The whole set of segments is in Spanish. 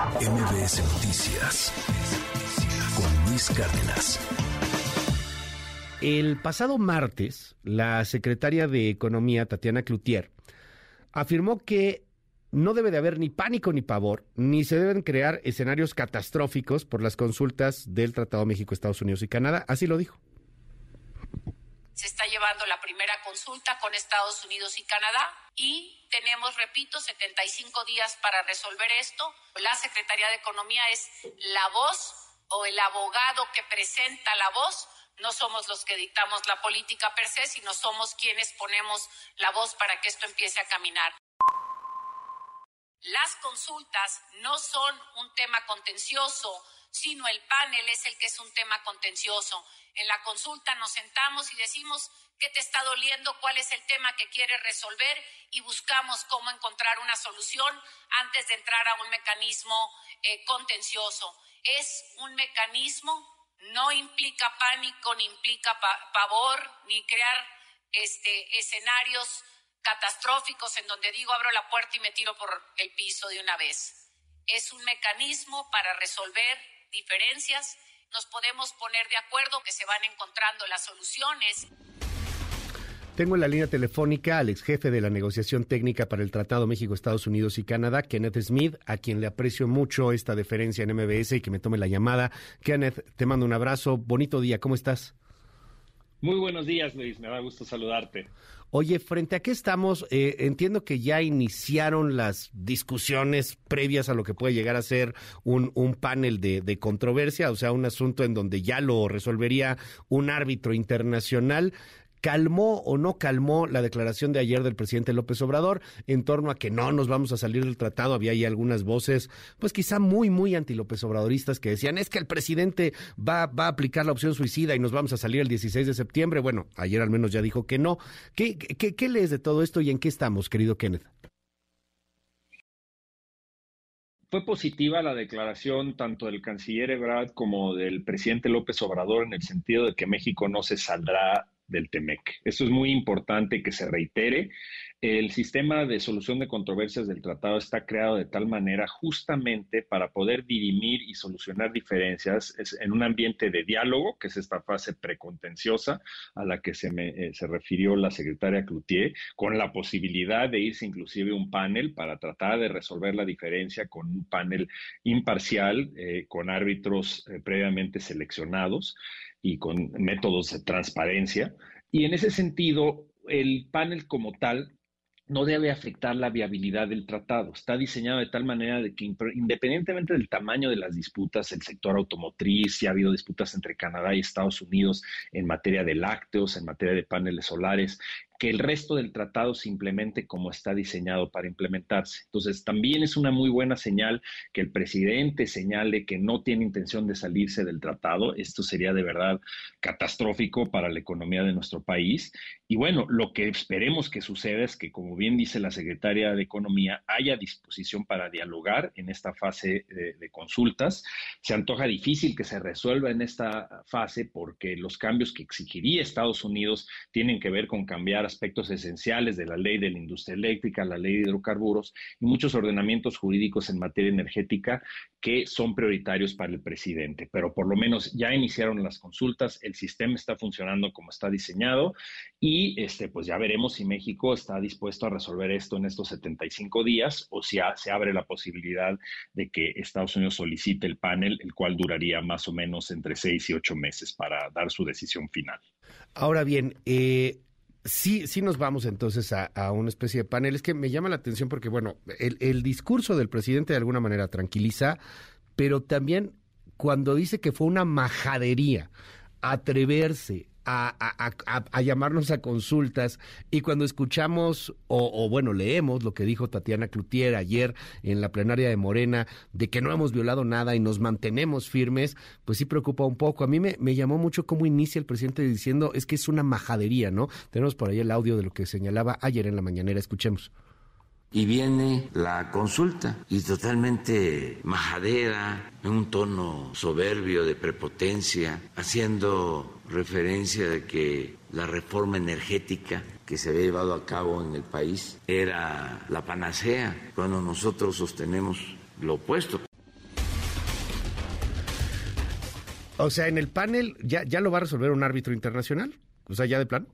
MBS Noticias con Luis Cárdenas. El pasado martes, la secretaria de Economía, Tatiana Cloutier, afirmó que no debe de haber ni pánico ni pavor, ni se deben crear escenarios catastróficos por las consultas del Tratado México, Estados Unidos y Canadá. Así lo dijo. Se está llevando la primera consulta con Estados Unidos y Canadá y tenemos, repito, 75 días para resolver esto. La Secretaría de Economía es la voz o el abogado que presenta la voz no somos los que dictamos la política per se, sino somos quienes ponemos la voz para que esto empiece a caminar. Las consultas no son un tema contencioso, sino el panel es el que es un tema contencioso. En la consulta nos sentamos y decimos qué te está doliendo, cuál es el tema que quieres resolver y buscamos cómo encontrar una solución antes de entrar a un mecanismo eh, contencioso. Es un mecanismo no implica pánico, ni implica pavor, ni crear este, escenarios catastróficos en donde digo abro la puerta y me tiro por el piso de una vez. Es un mecanismo para resolver diferencias. Nos podemos poner de acuerdo que se van encontrando las soluciones. Tengo en la línea telefónica al ex jefe de la negociación técnica para el Tratado México, Estados Unidos y Canadá, Kenneth Smith, a quien le aprecio mucho esta deferencia en MBS y que me tome la llamada. Kenneth, te mando un abrazo. Bonito día, ¿cómo estás? Muy buenos días, Luis. Me da gusto saludarte. Oye, frente a qué estamos, eh, entiendo que ya iniciaron las discusiones previas a lo que puede llegar a ser un, un panel de, de, controversia, o sea, un asunto en donde ya lo resolvería un árbitro internacional. ¿Calmó o no calmó la declaración de ayer del presidente López Obrador en torno a que no nos vamos a salir del tratado? Había ahí algunas voces, pues quizá muy, muy anti-López Obradoristas que decían, es que el presidente va, va a aplicar la opción suicida y nos vamos a salir el 16 de septiembre. Bueno, ayer al menos ya dijo que no. ¿Qué, qué, qué lees de todo esto y en qué estamos, querido Kenneth? fue positiva la declaración tanto del canciller Ebrard como del presidente López Obrador en el sentido de que México no se saldrá del TEMEC. Eso es muy importante que se reitere. El sistema de solución de controversias del tratado está creado de tal manera justamente para poder dirimir y solucionar diferencias en un ambiente de diálogo, que es esta fase precontenciosa a la que se, me, eh, se refirió la secretaria Cloutier, con la posibilidad de irse inclusive un panel para tratar de resolver la diferencia con un panel imparcial, eh, con árbitros eh, previamente seleccionados y con métodos de transparencia. Y en ese sentido, el panel como tal no debe afectar la viabilidad del tratado. Está diseñado de tal manera de que independientemente del tamaño de las disputas, el sector automotriz, si ha habido disputas entre Canadá y Estados Unidos en materia de lácteos, en materia de paneles solares, que el resto del tratado se implemente como está diseñado para implementarse. Entonces, también es una muy buena señal que el presidente señale que no tiene intención de salirse del tratado. Esto sería de verdad catastrófico para la economía de nuestro país. Y bueno, lo que esperemos que suceda es que, como bien dice la secretaria de Economía, haya disposición para dialogar en esta fase de, de consultas. Se antoja difícil que se resuelva en esta fase porque los cambios que exigiría Estados Unidos tienen que ver con cambiar aspectos esenciales de la ley de la industria eléctrica, la ley de hidrocarburos y muchos ordenamientos jurídicos en materia energética que son prioritarios para el presidente. Pero por lo menos ya iniciaron las consultas, el sistema está funcionando como está diseñado y este, pues ya veremos si México está dispuesto a resolver esto en estos 75 días o si se abre la posibilidad de que Estados Unidos solicite el panel, el cual duraría más o menos entre seis y ocho meses para dar su decisión final. Ahora bien, eh, Sí, sí nos vamos entonces a, a, una especie de panel. Es que me llama la atención porque, bueno, el, el, discurso del presidente de alguna manera tranquiliza, pero también cuando dice que fue una majadería atreverse a, llamarnos a consultas y cuando escuchamos o, o, bueno leemos lo que dijo Tatiana Cloutier ayer en la plenaria de Morena de que no hemos violado nada y nos mantenemos firmes, pues sí preocupa un poco. A mí me, me llamó mucho cómo inicia el presidente diciendo es que es una majadería, ¿no? Tenemos por ahí el audio de lo que señalaba ayer en la mañanera, escuchemos y viene la consulta y totalmente majadera, en un tono soberbio de prepotencia, haciendo referencia de que la reforma energética que se había llevado a cabo en el país era la panacea, cuando nosotros sostenemos lo opuesto. O sea, en el panel ya, ya lo va a resolver un árbitro internacional, o sea, ya de plano.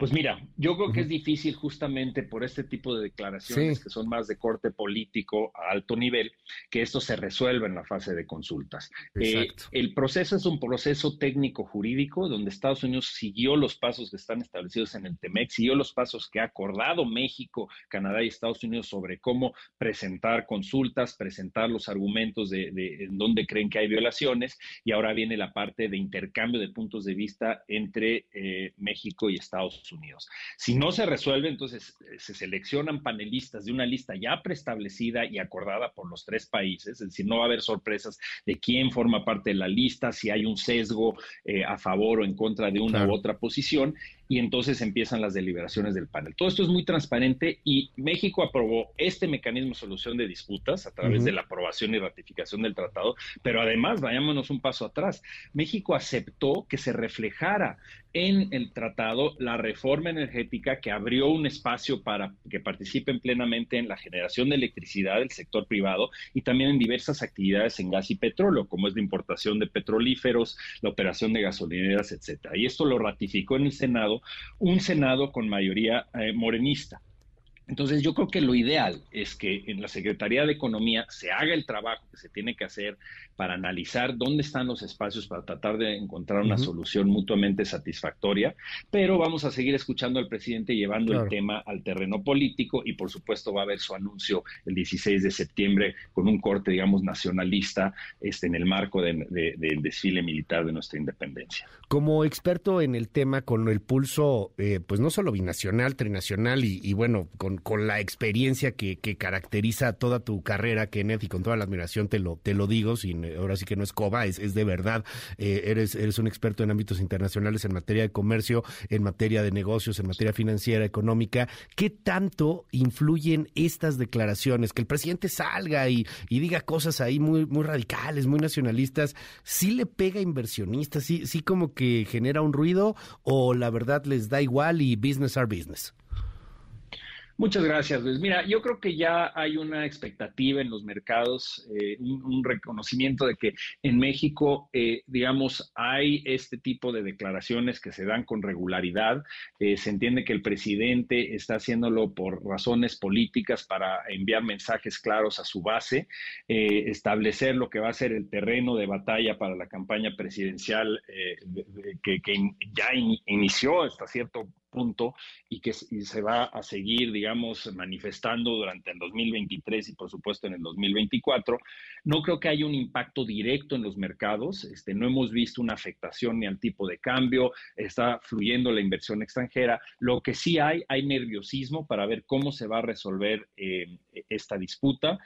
Pues mira, yo creo que es difícil justamente por este tipo de declaraciones que son más de corte político a alto nivel, que esto se resuelva en la fase de consultas. Eh, el proceso es un proceso técnico jurídico donde Estados Unidos siguió los pasos que están establecidos en el TEMEC, siguió los pasos que ha acordado México, Canadá y Estados Unidos sobre cómo presentar consultas, presentar los argumentos de, en dónde creen que hay violaciones y ahora viene la parte de intercambio de puntos de vista entre eh, México y Estados Unidos. Unidos. Si no se resuelve, entonces eh, se seleccionan panelistas de una lista ya preestablecida y acordada por los tres países, es decir, no va a haber sorpresas de quién forma parte de la lista, si hay un sesgo eh, a favor o en contra de una u otra posición, y entonces empiezan las deliberaciones del panel. Todo esto es muy transparente y México aprobó este mecanismo de solución de disputas a través de la aprobación y ratificación del tratado, pero además, vayámonos un paso atrás, México aceptó que se reflejara en el tratado la reforma energética que abrió un espacio para que participen plenamente en la generación de electricidad del sector privado y también en diversas actividades en gas y petróleo, como es la importación de petrolíferos, la operación de gasolineras, etcétera. Y esto lo ratificó en el Senado un Senado con mayoría eh, morenista. Entonces yo creo que lo ideal es que en la Secretaría de Economía se haga el trabajo que se tiene que hacer para analizar dónde están los espacios para tratar de encontrar una solución mutuamente satisfactoria, pero vamos a seguir escuchando al presidente llevando el tema al terreno político y por supuesto va a haber su anuncio el 16 de septiembre con un corte, digamos, nacionalista este, en el marco del desfile militar de nuestra independencia. Como experto en el tema, con el pulso, eh, pues no solo binacional, trinacional y, bueno, con, con, la experiencia que, que, caracteriza toda tu carrera, Kenneth, y con toda la admiración te lo, te lo digo, sin ahora sí que no es coba, es, es de verdad. Eh, eres, eres un experto en ámbitos internacionales en materia de comercio, en materia de negocios, en materia financiera, económica. ¿Qué tanto influyen estas declaraciones? Que el presidente salga y, y diga cosas ahí muy, muy radicales, muy nacionalistas, ¿sí le pega a inversionistas? ¿Sí, sí como que genera un ruido o la verdad les da igual y business are business? Muchas gracias, Luis. Mira, yo creo que ya hay una expectativa en los mercados, eh, un, reconocimiento de que en México, eh, digamos, hay este tipo de declaraciones que se dan con regularidad. Eh, se entiende que el presidente está haciéndolo por razones políticas para enviar mensajes claros a su base, establecer lo que va a ser el terreno de batalla para la campaña presidencial que, ya inició hasta cierto punto y que se va a seguir, digamos, manifestando durante el 2023 y por supuesto en el 2024. No creo que haya un impacto directo en los mercados, este, no hemos visto una afectación ni al tipo de cambio, está fluyendo la inversión extranjera. Lo que sí hay, hay nerviosismo para ver cómo se va a resolver eh, esta disputa.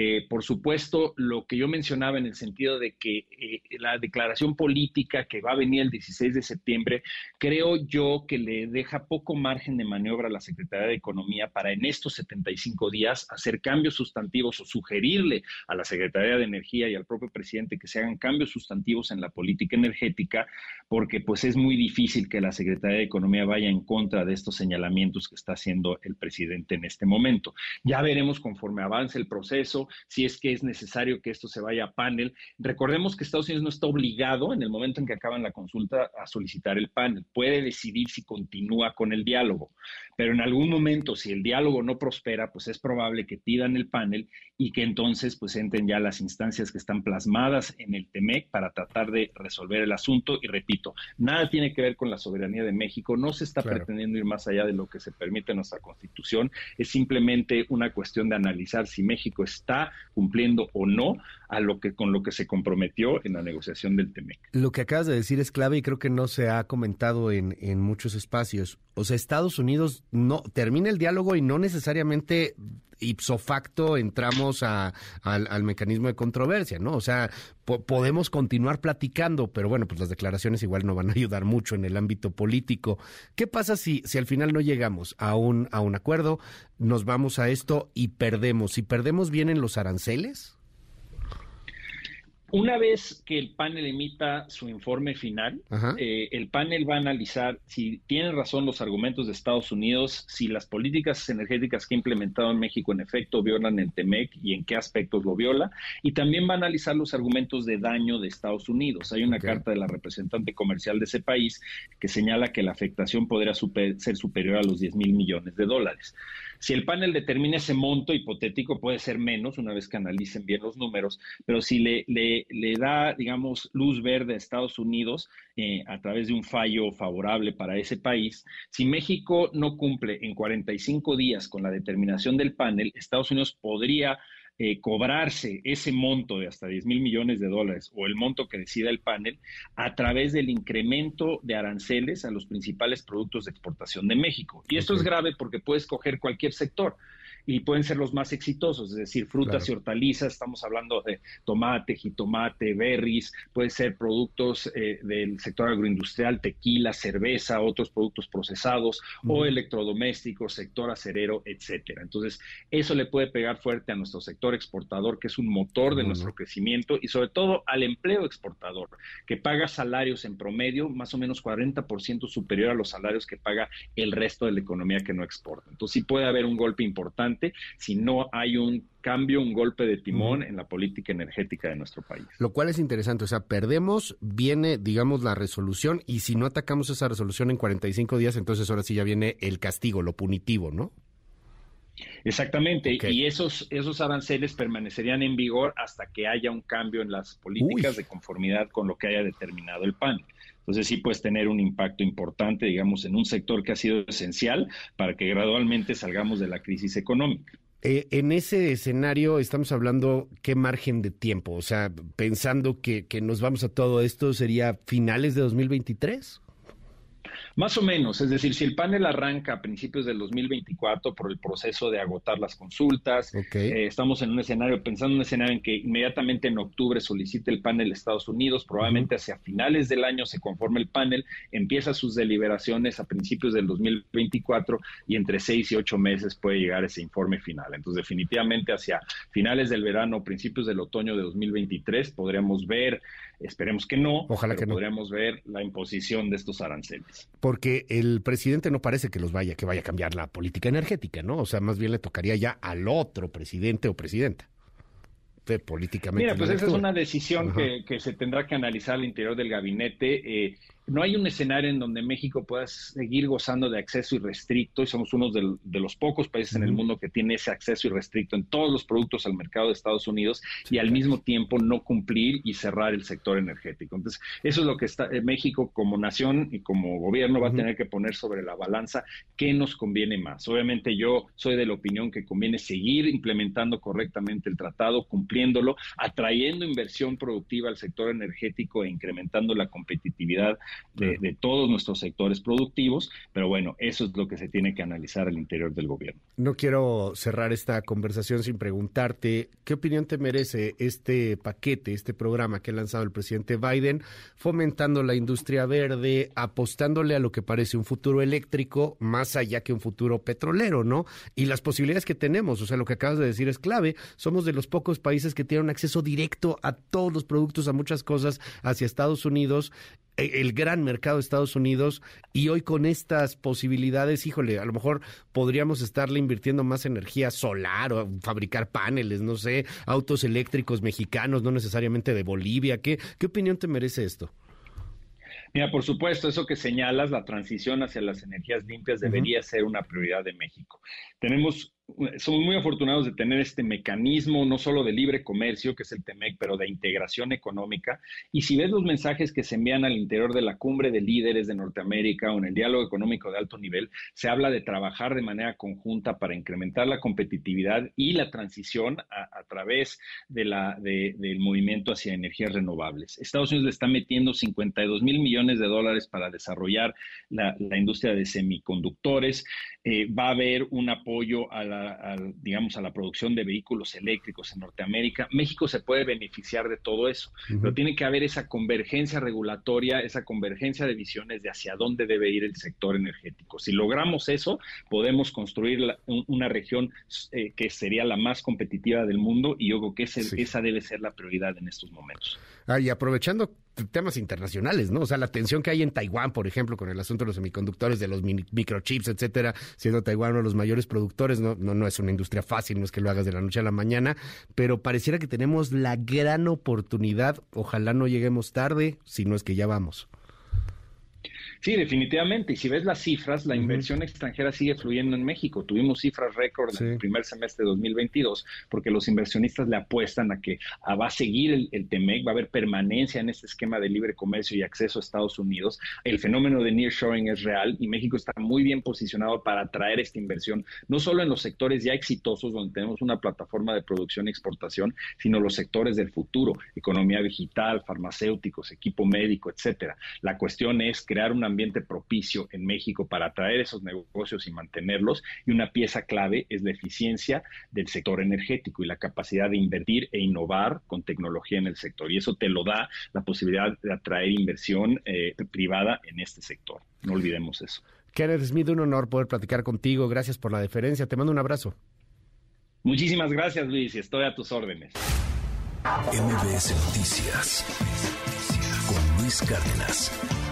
Eh, por supuesto, lo que yo mencionaba en el sentido de que eh, la declaración política que va a venir el 16 de septiembre, creo yo que le deja poco margen de maniobra a la Secretaría de Economía para en estos 75 días hacer cambios sustantivos o sugerirle a la Secretaría de Energía y al propio presidente que se hagan cambios sustantivos en la política energética, porque pues es muy difícil que la Secretaría de Economía vaya en contra de estos señalamientos que está haciendo el presidente en este momento. Ya veremos conforme avance el proceso si es que es necesario que esto se vaya a panel. Recordemos que Estados Unidos no está obligado en el momento en que acaban la consulta a solicitar el panel. Puede decidir si continúa con el diálogo, pero en algún momento, si el diálogo no prospera, pues es probable que pidan el panel y que entonces pues entren ya las instancias que están plasmadas en el TEMEC para tratar de resolver el asunto. Y repito, nada tiene que ver con la soberanía de México, no se está pretendiendo ir más allá de lo que se permite en nuestra constitución, es simplemente una cuestión de analizar si México está cumpliendo o no a lo que con lo que se comprometió en la negociación del TEMEC. Lo que acabas de decir es clave y creo que no se ha comentado en, en muchos espacios. O sea, Estados Unidos no termina el diálogo y no necesariamente ipso facto entramos al, mecanismo de controversia, ¿no? O sea, podemos continuar platicando, pero bueno, pues las declaraciones igual no van a ayudar mucho en el ámbito político. ¿Qué pasa si, si al final no llegamos a un, a un acuerdo, nos vamos a esto y perdemos? ¿Si perdemos, vienen los aranceles? Una vez que el panel emita su informe final, eh, el panel va a analizar si tienen razón los argumentos de Estados Unidos, si las políticas energéticas que ha implementado en México en efecto violan el TEMEC y en qué aspectos lo viola, y también va a analizar los argumentos de daño de Estados Unidos. Hay una carta de la representante comercial de ese país que señala que la afectación podría ser superior a los 10 mil millones de dólares. Si el panel determina ese monto hipotético, puede ser menos una vez que analicen bien los números, pero si le, le, da, digamos, luz verde a Estados Unidos eh, a través de un fallo favorable para ese país, si México no cumple en 45 días con la determinación del panel, Estados Unidos podría eh, cobrarse ese monto de hasta 10 mil millones de dólares o el monto que decida el panel a través del incremento de aranceles a los principales productos de exportación de México. Y esto es grave porque puede escoger cualquier sector y pueden ser los más exitosos, es decir, frutas y hortalizas, estamos hablando de tomate, jitomate, berries, puede ser productos eh, del sector agroindustrial, tequila, cerveza, otros productos procesados o electrodomésticos, sector acerero, etcétera. Entonces, eso le puede pegar fuerte a nuestro sector exportador, que es un motor de nuestro crecimiento y sobre todo al empleo exportador, que paga salarios en promedio más o menos 40% superior a los salarios que paga el resto de la economía que no exporta. Entonces, sí puede haber un golpe importante si no hay un cambio, un golpe de timón en la política energética de nuestro país. Lo cual es interesante, o sea, perdemos, viene, digamos, la resolución y si no atacamos esa resolución en 45 días, entonces ahora sí ya viene el castigo, lo punitivo, ¿no? Exactamente, y esos, esos aranceles permanecerían en vigor hasta que haya un cambio en las políticas de conformidad con lo que haya determinado el PAN. Entonces sí puedes tener un impacto importante, digamos, en un sector que ha sido esencial para que gradualmente salgamos de la crisis económica. Eh, en ese escenario estamos hablando qué margen de tiempo, o sea, pensando que, que nos vamos a todo esto, ¿sería finales de 2023? Más o menos, es decir, si el panel arranca a principios del 2024 por el proceso de agotar las consultas, eh, estamos en un escenario, pensando en un escenario en que inmediatamente en octubre solicite el panel Estados Unidos, probablemente hacia finales del año se conforme el panel, empieza sus deliberaciones a principios del 2024 y entre seis y ocho meses puede llegar ese informe final. Entonces, definitivamente hacia finales del verano, principios del otoño de 2023 podríamos ver Esperemos que no. Ojalá que no. Podríamos ver la imposición de estos aranceles. Porque el presidente no parece que los vaya, que vaya a cambiar la política energética, ¿no? O sea, más bien le tocaría ya al otro presidente o presidenta políticamente. Mira, pues esa es una decisión que, que, se tendrá que analizar al interior del gabinete. Eh, no hay un escenario en donde México pueda seguir gozando de acceso irrestricto y somos uno de, los pocos países en el mundo que tiene ese acceso irrestricto en todos los productos al mercado de Estados Unidos y al mismo tiempo no cumplir y cerrar el sector energético. Entonces, eso es lo que está eh, México como nación y como gobierno va a tener que poner sobre la balanza qué nos conviene más. Obviamente yo soy de la opinión que conviene seguir implementando correctamente el tratado, cumpliéndolo, atrayendo inversión productiva al sector energético e incrementando la competitividad de, todos nuestros sectores productivos, pero bueno, eso es lo que se tiene que analizar al interior del gobierno. No quiero cerrar esta conversación sin preguntarte qué opinión te merece este paquete, este programa que ha lanzado el presidente Biden, fomentando la industria verde, apostándole a lo que parece un futuro eléctrico más allá que un futuro petrolero, ¿no? Y las posibilidades que tenemos, o sea, lo que acabas de decir es clave, somos de los pocos países que tienen acceso directo a todos los productos, a muchas cosas hacia Estados Unidos el gran mercado de Estados Unidos y hoy con estas posibilidades, híjole, a lo mejor podríamos estarle invirtiendo más energía solar o fabricar paneles, no sé, autos eléctricos mexicanos, no necesariamente de Bolivia. ¿Qué, qué opinión te merece esto? Mira, por supuesto, eso que señalas, la transición hacia las energías limpias debería ser una prioridad de México. Tenemos somos muy afortunados de tener este mecanismo, no solo de libre comercio, que es el TEMEC, pero de integración económica. Y si ves los mensajes que se envían al interior de la cumbre de líderes de Norteamérica o en el diálogo económico de alto nivel, se habla de trabajar de manera conjunta para incrementar la competitividad y la transición a, través de la, del movimiento hacia energías renovables. Estados Unidos le está metiendo 52 mil millones de dólares para desarrollar la, industria de semiconductores. Eh, va a haber un apoyo a la digamos, a la producción de vehículos eléctricos en Norteamérica, México se puede beneficiar de todo eso, pero tiene que haber esa convergencia regulatoria, esa convergencia de visiones de hacia dónde debe ir el sector energético. Si logramos eso, podemos construir una región eh, que sería la más competitiva del mundo y yo creo que esa debe ser la prioridad en estos momentos. Ah, y aprovechando temas internacionales, ¿no? O sea, la tensión que hay en Taiwán, por ejemplo, con el asunto de los semiconductores, de los microchips, etcétera, siendo Taiwán uno de los mayores productores, no, no, no es una industria fácil, no es que lo hagas de la noche a la mañana, pero pareciera que tenemos la gran oportunidad, ojalá no lleguemos tarde, si no es que ya vamos. Sí, definitivamente. Y si ves las cifras, la inversión extranjera sigue fluyendo en México. Tuvimos cifras récord en el primer semestre de 2022 porque los inversionistas le apuestan a que va a seguir el, el, TEMEC, va a haber permanencia en este esquema de libre comercio y acceso a Estados Unidos. El fenómeno de nearshoring es real y México está muy bien posicionado para atraer esta inversión, no solo en los sectores ya exitosos donde tenemos una plataforma de producción y exportación, sino los sectores del futuro, economía digital, farmacéuticos, equipo médico, etcétera. La cuestión es crear una ambiente propicio en México para atraer esos negocios y mantenerlos. Y una pieza clave es la eficiencia del sector energético y la capacidad de invertir e innovar con tecnología en el sector. Y eso te lo da la posibilidad de atraer inversión eh, privada en este sector. No olvidemos eso. Kenneth Smith, un honor poder platicar contigo. Gracias por la deferencia. Te mando un abrazo. Muchísimas gracias, Luis, estoy a tus órdenes. MBS Noticias con Luis Cárdenas.